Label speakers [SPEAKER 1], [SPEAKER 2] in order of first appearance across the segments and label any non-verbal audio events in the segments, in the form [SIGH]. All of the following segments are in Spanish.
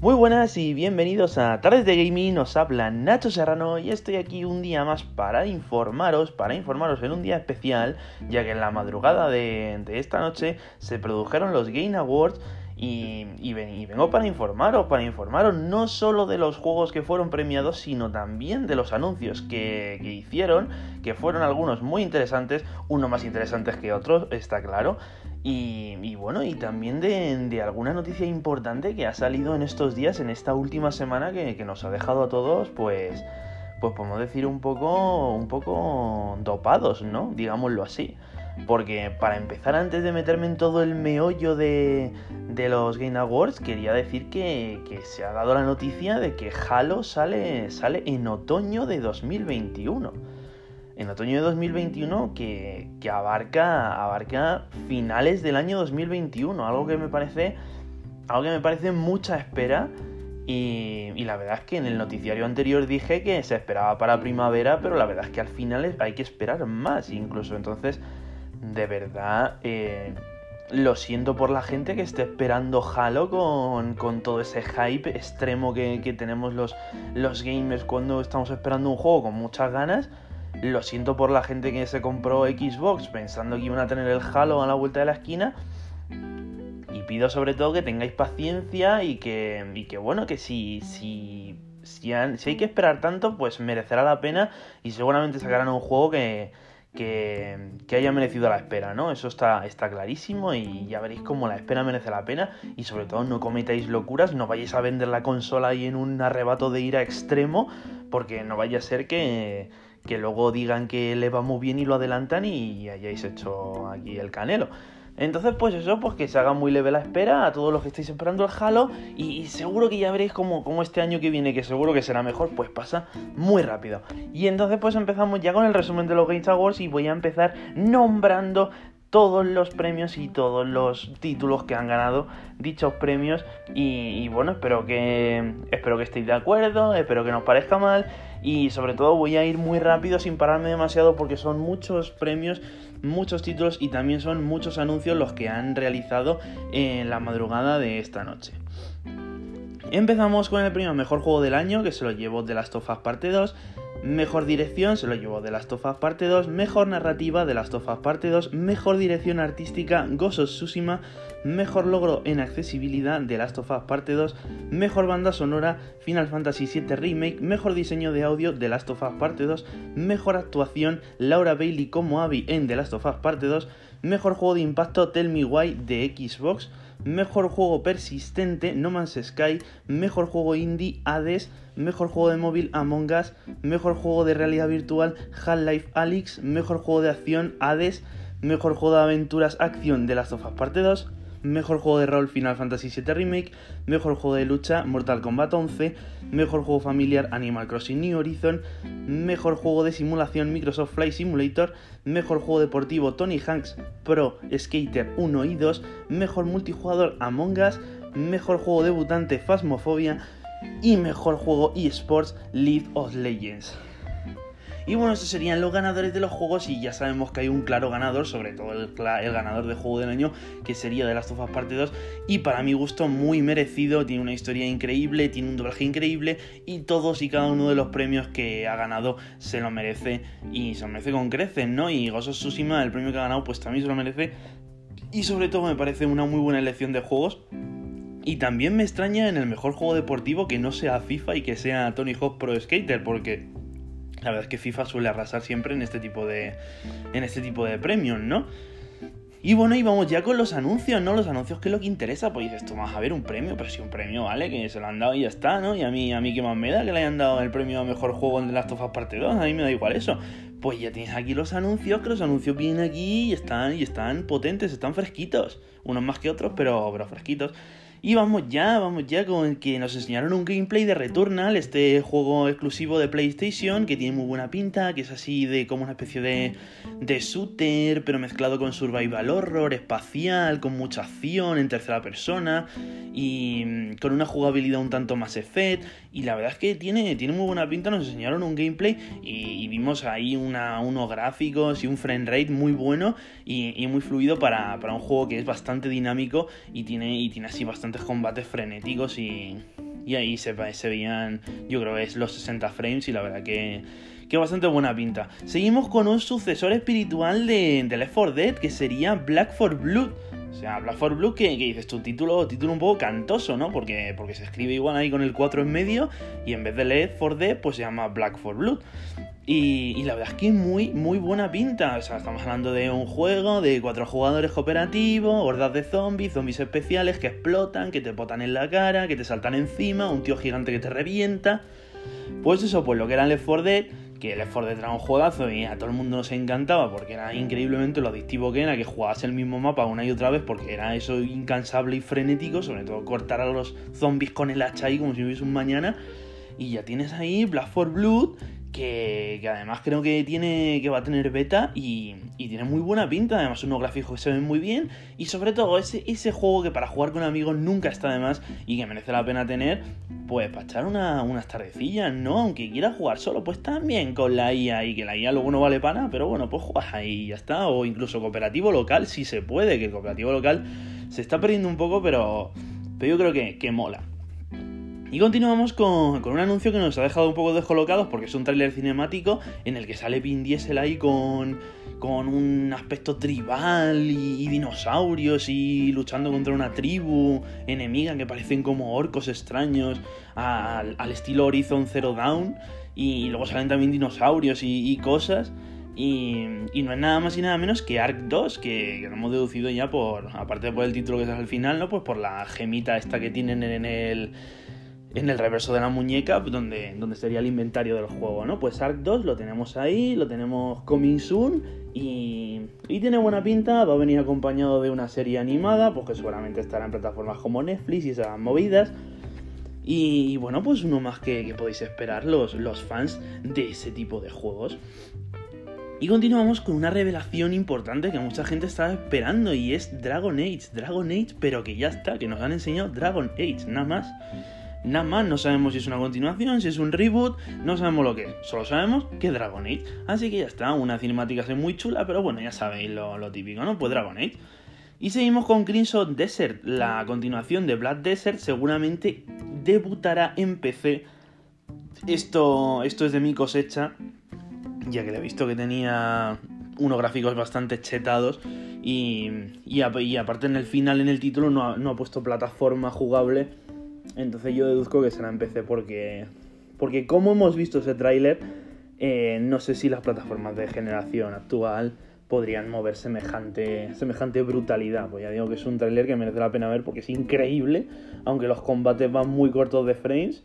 [SPEAKER 1] Muy buenas y bienvenidos a Tardes de Gaming, os habla Nacho Serrano y estoy aquí un día más para informaros, para informaros en un día especial, ya que en la madrugada de, esta noche se produjeron los Game Awards y, vengo para informaros, para informaros no solo de los juegos que fueron premiados, sino también de los anuncios que, hicieron, que fueron algunos muy interesantes, unos más interesantes que otros, está claro. Y, bueno, y también de, alguna noticia importante que ha salido en estos días, en esta última semana, que, que nos ha dejado a todos, pues, pues podemos decir un poco, un poco dopados, ¿no? Digámoslo así. Porque para empezar, antes de meterme en todo el meollo de, los Game Awards, quería decir que, se ha dado la noticia de que Halo sale, sale en otoño de 2021. En otoño de 2021 que, abarca, abarca finales del año 2021. Algo que me parece, algo que me parece mucha espera. Y, y, la verdad es que en el noticiario anterior dije que se esperaba para primavera, pero la verdad es que al final hay que esperar más incluso. Entonces de verdad, eh, lo siento por la gente que esté esperando Halo con, todo ese hype extremo que, tenemos los, los gamers cuando estamos esperando un juego con muchas ganas. Lo siento por la gente que se compró Xbox pensando que iban a tener el Halo a la vuelta de la esquina. Y pido sobre todo que tengáis paciencia y que, y que bueno, que si, si, si, si hay que esperar tanto, pues merecerá la pena y seguramente sacarán un juego que, que, haya merecido la espera, ¿no? Eso está, está clarísimo y ya veréis cómo la espera merece la pena y sobre todo no cometáis locuras, no vayáis a vender la consola ahí en un arrebato de ira extremo porque no vaya a ser que, que luego digan que le va muy bien y lo adelantan y hayáis hecho aquí el canelo. Entonces, pues eso, pues que se haga muy leve la espera a todos los que estáis esperando el Halo. Y, seguro que ya veréis como, este año que viene, que seguro que será mejor, pues pasa muy rápido. Y entonces, pues empezamos ya con el resumen de los Games Awards y voy a empezar nombrando todos los premios y todos los títulos que han ganado dichos premios y, bueno espero que espero que estéis de acuerdo espero que no os parezca mal y sobre todo voy a ir muy rápido sin pararme demasiado porque son muchos premios, muchos títulos y también son muchos anuncios los que han realizado en la madrugada de esta noche. Empezamos con el premio Mejor Juego del Año, que se lo llevó de Last of Us Parte 2. Mejor dirección se lo llevó de Last of Us Parte 2. Mejor narrativa de Last of Us Parte 2. Mejor dirección artística Ghost of. Mejor logro en accesibilidad de Last of Us Parte 2. Mejor banda sonora Final Fantasy VII Remake. Mejor diseño de audio de Last of Us Parte 2. Mejor actuación Laura Bailey como Abby en The Last of Us Parte 2. Mejor juego de impacto Tell Me Why de Xbox. Mejor juego persistente No Man's Sky. Mejor juego indie Hades. Mejor juego de móvil Among Us. Mejor juego de realidad virtual Half-Life Alyx. Mejor juego de acción Hades. Mejor juego de aventuras acción de Last of Us Parte 2. Mejor juego de rol Final Fantasy VII Remake, Mejor juego de lucha Mortal Kombat 11, Mejor juego familiar Animal Crossing New Horizon, Mejor juego de simulación Microsoft Flight Simulator, Mejor juego deportivo Tony Hanks Pro Skater 1 y 2, Mejor multijugador Among Us, Mejor juego debutante Phasmophobia y Mejor juego eSports League of Legends. Y bueno, estos serían los ganadores de los juegos y ya sabemos que hay un claro ganador, sobre todo el, ganador de juego del año, que sería de Last of Us Parte 2. Y para mi gusto muy merecido, tiene una historia increíble, tiene un doblaje increíble y todos y cada uno de los premios que ha ganado se lo merece y se lo merece con creces, ¿no? Y of Tsushima, el premio que ha ganado, pues también se lo merece. Y sobre todo me parece una muy buena elección de juegos. Y también me extraña en el mejor juego deportivo que no sea FIFA y que sea Tony Hawk Pro Skater, porque la verdad es que FIFA suele arrasar siempre en este tipo de, en este tipo de premios, ¿no? Y bueno, y vamos ya con los anuncios, ¿no? Los anuncios que es lo que interesa. Pues dices, vas a ver un premio, pero si un premio, ¿vale? Que se lo han dado y ya está, ¿no? Y a mí, a mí qué más me da que le hayan dado el premio a mejor juego en The Last of Us Parte 2, a mí me da igual eso. Pues ya tienes aquí los anuncios, que los anuncios vienen aquí y están, y están potentes, están fresquitos. Unos más que otros, pero, pero fresquitos. Y vamos ya, vamos ya con que nos enseñaron un gameplay de Returnal, este juego exclusivo de PlayStation que tiene muy buena pinta, que es así de como una especie de, de shooter, pero mezclado con survival horror, espacial, con mucha acción en tercera persona y mm, con una jugabilidad un tanto más effect. Y la verdad es que tiene, tiene muy buena pinta, nos enseñaron un gameplay y, vimos ahí una, unos gráficos y un frame rate muy bueno y, muy fluido para, para, un juego que es bastante dinámico y tiene, y tiene así bastante combates frenéticos y, y ahí se, veían, yo creo que es los 60 frames y la verdad que, que bastante buena pinta. Seguimos con un sucesor espiritual de, de Left 4 Dead que sería Black 4 Blood. O sea, Black 4 Blood, que, dices tu título, título un poco cantoso, ¿no? Porque, porque se escribe igual ahí con el 4 en medio y en vez de Left 4 Dead, pues se llama Black 4 Blood. Y, la verdad es que muy, muy buena pinta. O sea, estamos hablando de un juego de cuatro jugadores cooperativo, hordas de zombies, zombies especiales que explotan, que te botan en la cara, que te saltan encima, un tío gigante que te revienta. Pues eso, pues lo que era Left 4 Dead, que Left 4 Dead era un juegazo y a todo el mundo nos encantaba porque era increíblemente lo adictivo que era, que jugabas el mismo mapa una y otra vez porque era eso incansable y frenético, sobre todo cortar a los zombies con el hacha ahí como si hubiese un mañana. Y ya tienes ahí Black 4 Blood, que, además creo que tiene que va a tener beta y, tiene muy buena pinta, además unos gráficos que se ven muy bien y sobre todo ese, ese juego que para jugar con amigos nunca está de más y que merece la pena tener, pues para echar unas tardecillas, ¿no? Aunque quieras jugar solo, pues también con la IA y que la IA luego no vale para nada, pero bueno, pues juegas ahí y ya está, o incluso cooperativo local si se puede, que el cooperativo local se está perdiendo un poco, pero, pero yo creo que, que mola. Y continuamos con, un anuncio que nos ha dejado un poco descolocados porque es un tráiler cinemático en el que sale Vin Diesel ahí con, con un aspecto tribal y, dinosaurios y luchando contra una tribu enemiga que parecen como orcos extraños al, estilo Horizon Zero Dawn y, luego salen también dinosaurios y, cosas. Y, no es nada más y nada menos que Ark 2, que, lo hemos deducido ya por, aparte por el título que es al final, ¿no? Pues por la gemita esta que tienen en el, en el reverso de la muñeca, donde, donde sería el inventario del juego, ¿no? Pues Ark 2 lo tenemos ahí, lo tenemos coming soon y, y, tiene buena pinta, va a venir acompañado de una serie animada, pues que seguramente estará en plataformas como Netflix y esas movidas. Y, bueno, pues uno más que, podéis esperar los, los fans de ese tipo de juegos. Y continuamos con una revelación importante que mucha gente estaba esperando y es Dragon Age, Dragon Age, pero que ya está, que nos han enseñado Dragon Age, nada más. Nada más, no sabemos si es una continuación, si es un reboot, no sabemos lo que es. Solo sabemos que es Dragon Age. Así que ya está, una cinemática así muy chula, pero bueno, ya sabéis lo, típico, ¿no? Pues Dragon Age. Y seguimos con Crimson Desert. La continuación de Black Desert seguramente debutará en PC. Esto, esto es de mi cosecha, ya que he visto que tenía unos gráficos bastante chetados. Y, y, aparte en el final, en el título, no no ha puesto plataforma jugable entonces yo deduzco que será en PC porque, porque como hemos visto ese tráiler, eh, no sé si las plataformas de generación actual podrían mover semejante, semejante brutalidad. Pues ya digo que es un tráiler que merece la pena ver porque es increíble, aunque los combates van muy cortos de frames,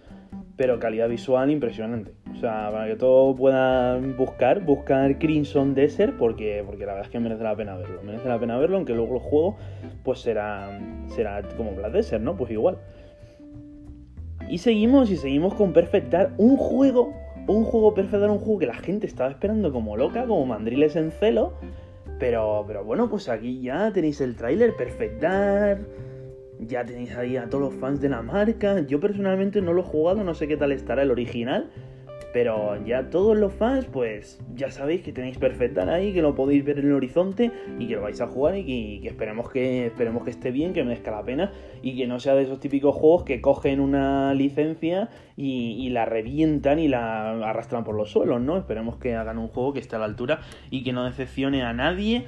[SPEAKER 1] pero calidad visual impresionante. O sea, para que todos puedan buscar, buscar Crimson Desert porque, porque la verdad es que merece la pena verlo. Merece la pena verlo, aunque luego el juego pues será, será como Black Desert, ¿no? Pues igual. Y seguimos y seguimos con Perfect Dark, un juego, un juego Perfect Dark, un juego que la gente estaba esperando como loca, como mandriles en celo. Pero, pero bueno, pues aquí ya tenéis el tráiler Perfect Dark, ya tenéis ahí a todos los fans de la marca. Yo personalmente no lo he jugado, no sé qué tal estará el original. Pero ya todos los fans, pues ya sabéis que tenéis Perfectal ahí, que lo podéis ver en el horizonte y que lo vais a jugar y que, esperemos que esperemos que esté bien, que merezca la pena y que no sea de esos típicos juegos que cogen una licencia y, la revientan y la arrastran por los suelos, ¿no? Esperemos que hagan un juego que esté a la altura y que no decepcione a nadie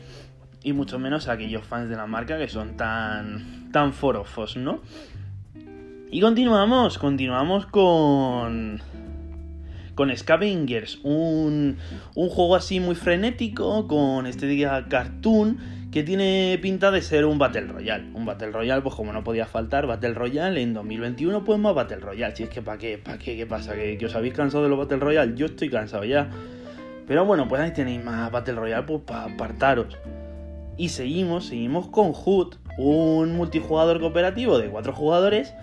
[SPEAKER 1] y mucho menos a aquellos fans de la marca que son tan tan forofos, ¿no? Y continuamos, continuamos con con Scavengers, un, un juego así muy frenético, con estética cartoon, que tiene pinta de ser un Battle Royale. Un Battle Royale, pues como no podía faltar, Battle Royale en 2021, pues más Battle Royale. Si es que para qué, para qué, qué pasa, ¿Que, os habéis cansado de los Battle Royale, yo estoy cansado ya. Pero bueno, pues ahí tenéis más Battle Royale pues para apartaros. Y seguimos, seguimos con Hood, un multijugador cooperativo de cuatro jugadores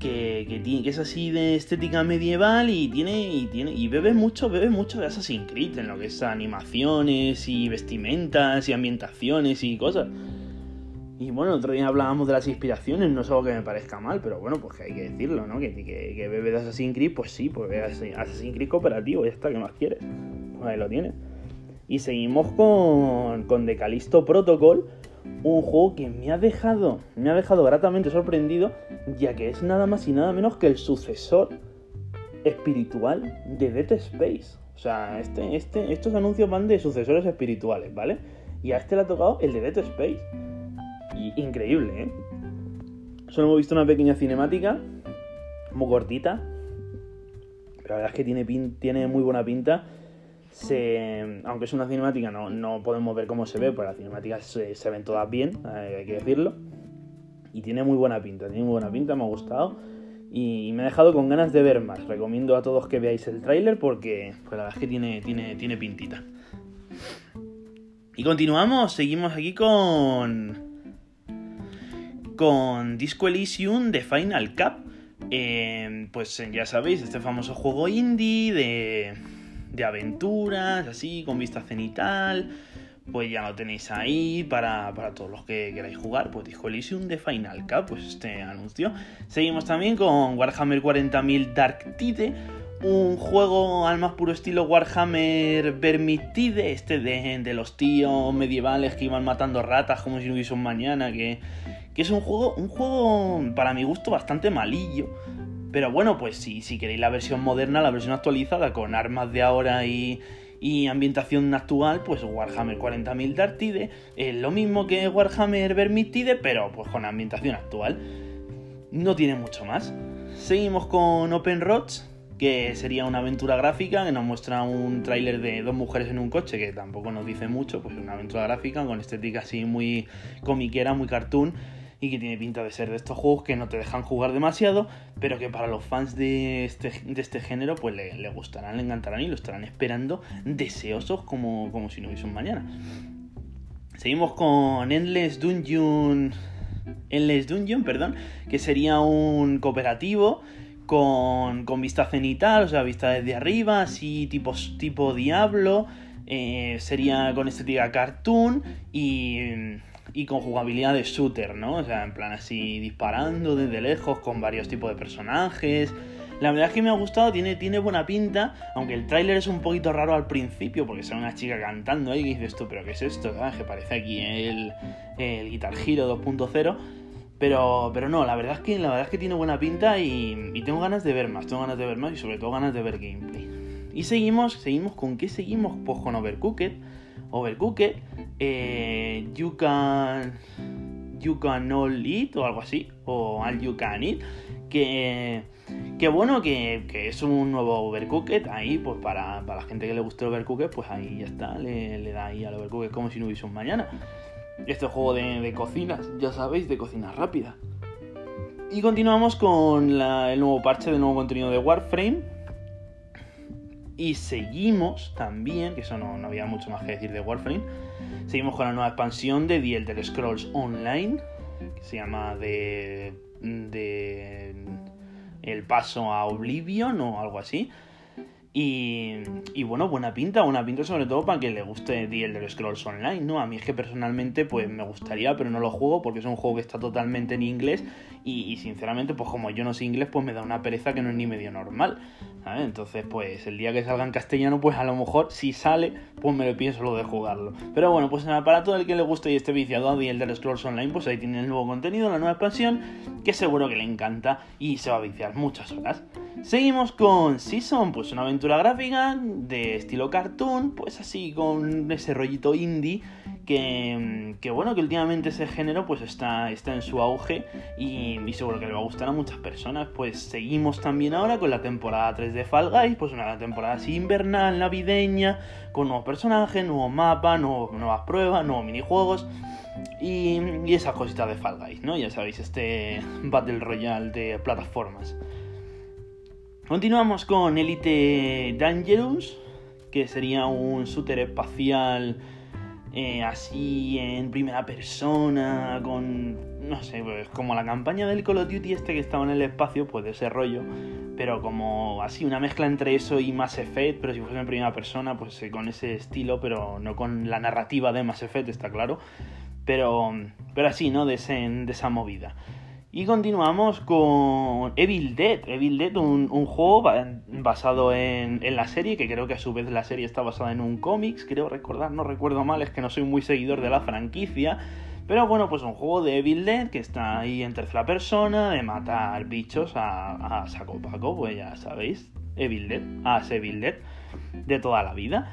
[SPEAKER 1] que, que, es así de estética medieval y tiene y tiene y bebe mucho, bebe mucho de Assassin's Creed en lo que es animaciones y vestimentas y ambientaciones y cosas. Y bueno, otro día hablábamos de las inspiraciones, no es algo que me parezca mal, pero bueno, pues que hay que decirlo, ¿no? Que, que, bebe de Assassin's Creed, pues sí, pues Assassin's Creed cooperativo, ya está, ¿qué más quieres? Pues ahí lo tienes. Y seguimos con, con The Callisto Protocol, un juego que me ha dejado, me ha dejado gratamente sorprendido, ya que es nada más y nada menos que el sucesor espiritual de Dead Space. O sea, este, este, estos anuncios van de sucesores espirituales, ¿vale? Y a este le ha tocado el de Dead Space. Increíble, ¿eh? Solo hemos visto una pequeña cinemática, muy cortita. Pero la verdad es que tiene, tiene muy buena pinta. Aunque es una cinemática, no, no podemos ver cómo se ve, pero las cinemáticas se, se ven todas bien, eh, hay que decirlo. Y tiene muy buena pinta, tiene muy buena pinta, me ha gustado. Y me ha dejado con ganas de ver más. Recomiendo a todos que veáis el tráiler porque pues la verdad es que tiene, tiene, tiene pintita. Y continuamos, seguimos aquí con. Con Disco Elysium de Final Cup. Eh, pues ya sabéis, este famoso juego indie de, de aventuras, así, con vista cenital pues ya lo tenéis ahí para, todos los que queráis jugar. Pues Disco Elysium de Final Cup, pues este anuncio. Seguimos también con Warhammer 40.000 Dark Tide, un juego al más puro estilo Warhammer Vermintide, este de, los tíos medievales que iban matando ratas como si no hubiese un mañana, que, que es un juego, un juego para mi gusto bastante malillo. Pero bueno, pues si, queréis la versión moderna, la versión actualizada con armas de ahora y, y ambientación actual, pues Warhammer 40.000 Dartide es lo mismo que Warhammer Vermintide, pero pues con ambientación actual. No tiene mucho más. Seguimos con Open Roads, que sería una aventura gráfica que nos muestra un tráiler de dos mujeres en un coche, que tampoco nos dice mucho, pues una aventura gráfica con estética así muy comiquera, muy cartoon y que tiene pinta de ser de estos juegos que no te dejan jugar demasiado, pero que para los fans de este, de este género pues le, gustarán, le encantarán y lo estarán esperando deseosos como, como si no hubiese un mañana. Seguimos con Endless Dungeon. Endless Dungeon, perdón, que sería un cooperativo con, con vista cenital, o sea, vista desde arriba, así tipo, tipo Diablo. Eh, sería con estética cartoon y y con jugabilidad de shooter, ¿no? O sea, en plan así disparando desde lejos con varios tipos de personajes. La verdad es que me ha gustado, tiene, tiene buena pinta, aunque el tráiler es un poquito raro al principio, porque sale una chica cantando ahí y dices tú, pero ¿qué es esto? Ah, que parece aquí el, el Guitar Hero 2.0. Pero, pero no, la verdad es que la verdad es que tiene buena pinta y, y, tengo ganas de ver más, tengo ganas de ver más y sobre todo ganas de ver gameplay. Y seguimos, seguimos con qué seguimos? Pues con Overcooked Overcooked, eh, You Can You Can All Eat o algo así, o All You Can Eat, que, que bueno, que, es un nuevo Overcooked ahí, pues para, la gente que le guste el Overcooked, pues ahí ya está, le, da ahí al Overcooked como si no hubiese un mañana. Este juego de, de cocinas, ya sabéis, de cocina rápida. Y continuamos con el nuevo parche del nuevo contenido de Warframe, y seguimos también, que eso no, había mucho más que decir de Warframe, seguimos con la nueva expansión de The Elder Scrolls Online, que se llama de, de El Paso a Oblivion o algo así. Y, bueno, buena pinta, buena pinta sobre todo para que le guste The Elder Scrolls Online, ¿no? A mí es que personalmente pues me gustaría, pero no lo juego porque es un juego que está totalmente en inglés y, sinceramente pues como yo no sé inglés pues me da una pereza que no es ni medio normal. Entonces pues el día que salga en castellano pues a lo mejor si sale pues me lo pienso lo de jugarlo. Pero bueno, pues para todo el que le guste y esté viciado a The Elder Scrolls Online pues ahí tiene el nuevo contenido, la nueva expansión que seguro que le encanta y se va a viciar muchas horas. Seguimos con Season, pues una aventura gráfica de estilo cartoon, pues así con ese rollito indie que, que bueno, que últimamente ese género pues está, está en su auge y, y, seguro que le va a gustar a muchas personas. Pues seguimos también ahora con la temporada 3 de Fall Guys, pues una temporada así invernal, navideña, con nuevos personajes, nuevos mapas, nuevas pruebas, nuevos minijuegos. Y, y esas cositas de Fall Guys, ¿no? Ya sabéis, este [LAUGHS] Battle Royale de plataformas. Continuamos con Elite Dangerous, que sería un shooter espacial eh, así en primera persona, con, no sé, pues como la campaña del Call of Duty este que estaba en el espacio, pues de ese rollo, pero como así una mezcla entre eso y Mass Effect, pero si fuese en primera persona, pues eh, con ese estilo, pero no con la narrativa de Mass Effect, está claro, pero, pero así, ¿no? De, esa movida. Y continuamos con Evil Dead. Evil Dead, un, juego basado en, la serie, que creo que a su vez la serie está basada en un cómics, creo recordar, no recuerdo mal, es que no soy muy seguidor de la franquicia. Pero bueno, pues un juego de Evil Dead que está ahí en tercera persona, de matar bichos a, a saco paco, pues ya sabéis, Evil Dead, a Evil Dead de toda la vida.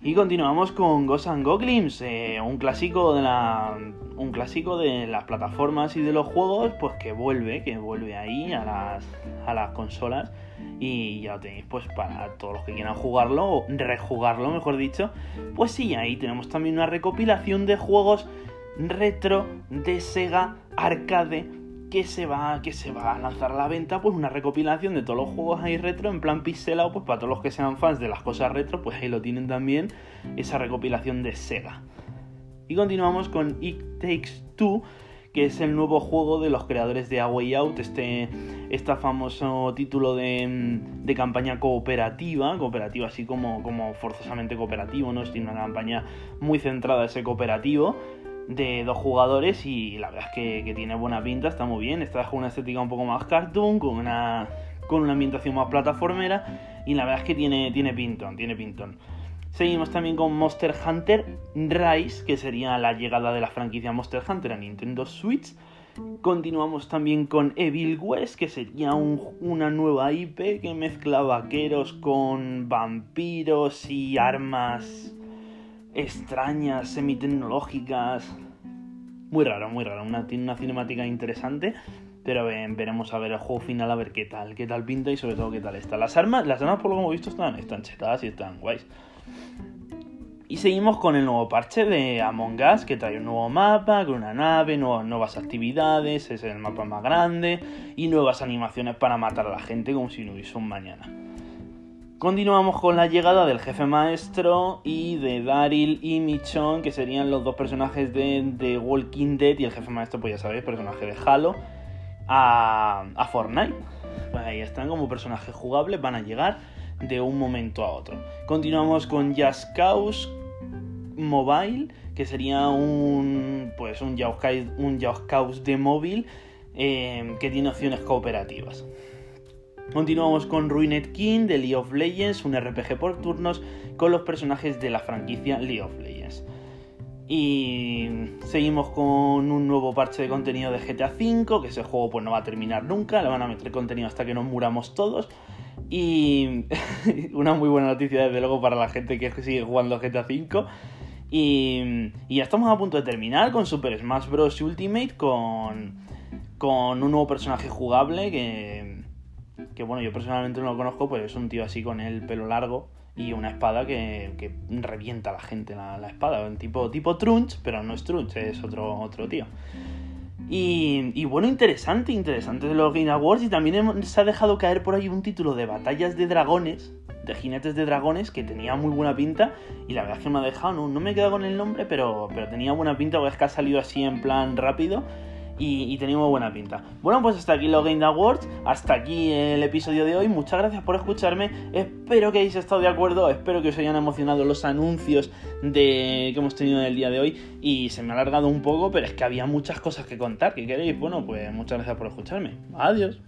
[SPEAKER 1] Y continuamos con Ghosts and Goblins, eh, un clásico de la un clásico de las plataformas y de los juegos, pues que vuelve, que vuelve ahí a las a las consolas y ya lo tenéis pues para todos los que quieran jugarlo o rejugarlo, mejor dicho. Pues sí, ahí tenemos también una recopilación de juegos retro de Sega Arcade que se va que se va a lanzar a la venta pues una recopilación de todos los juegos ahí retro en plan pixelado pues para todos los que sean fans de las cosas retro pues ahí lo tienen también esa recopilación de Sega y continuamos con It Takes Two que es el nuevo juego de los creadores de A Way Out, este, este famoso título de, de, campaña cooperativa, cooperativa así como, como forzosamente cooperativo, ¿no? Tiene una campaña muy centrada en ese cooperativo, de dos jugadores y la verdad es que, tiene buena pinta, está muy bien. Está con una estética un poco más cartoon, con una, con una ambientación más plataformera y la verdad es que tiene, tiene pintón, tiene pintón. Seguimos también con Monster Hunter Rise, que sería la llegada de la franquicia Monster Hunter a Nintendo Switch. Continuamos también con Evil West, que sería una nueva IP que mezcla vaqueros con vampiros y armas extrañas, semitecnológicas. Muy raro, muy raro. Una, tiene una cinemática interesante. Pero veremos a ver el juego final, a ver qué tal, qué tal pinta y sobre todo qué tal está. Las armas, las armas por lo que hemos visto están, están chetadas y están guays. Y seguimos con el nuevo parche de Among Us, que trae un nuevo mapa, con una nave, nuevas actividades, es el mapa más grande y nuevas animaciones para matar a la gente como si no hubiese un mañana. Continuamos con la llegada del jefe maestro y de Daryl y Michonne, que serían los dos personajes de, The Walking Dead y el jefe maestro, pues ya sabéis, personaje de Halo, a, Fortnite. Pues ahí están como personajes jugables, van a llegar de un momento a otro. Continuamos con Just Cause Mobile, que sería un pues un Just Cause, de móvil eh, que tiene opciones cooperativas. Continuamos con Ruined King de League of Legends, un RPG por turnos con los personajes de la franquicia League of Legends. Y seguimos con un nuevo parche de contenido de GTA V, que ese juego pues no va a terminar nunca, le van a meter contenido hasta que nos muramos todos. Y [LAUGHS] una muy buena noticia desde luego para la gente que sigue jugando GTA V. Y, y ya estamos a punto de terminar con Super Smash Bros. Ultimate, con, con un nuevo personaje jugable que que bueno, yo personalmente no lo conozco, pues es un tío así con el pelo largo y una espada que, revienta a la gente la, la, espada. Un tipo, tipo Trunch, pero no es Trunch, es otro, otro tío. Y, bueno, interesante, interesante de los Game Awards. Y también se ha dejado caer por ahí un título de batallas de dragones, de jinetes de dragones, que tenía muy buena pinta. Y la verdad es que me ha dejado, no, me he quedado con el nombre, pero, pero tenía buena pinta, porque es que ha salido así en plan rápido y, y teníamos buena pinta. Bueno, pues hasta aquí los Game Awards, hasta aquí el episodio de hoy. Muchas gracias por escucharme. Espero que hayáis estado de acuerdo, espero que os hayan emocionado los anuncios de que hemos tenido en el día de hoy. Y se me ha alargado un poco, pero es que había muchas cosas que contar. ¿Qué queréis? Bueno, pues muchas gracias por escucharme. Adiós.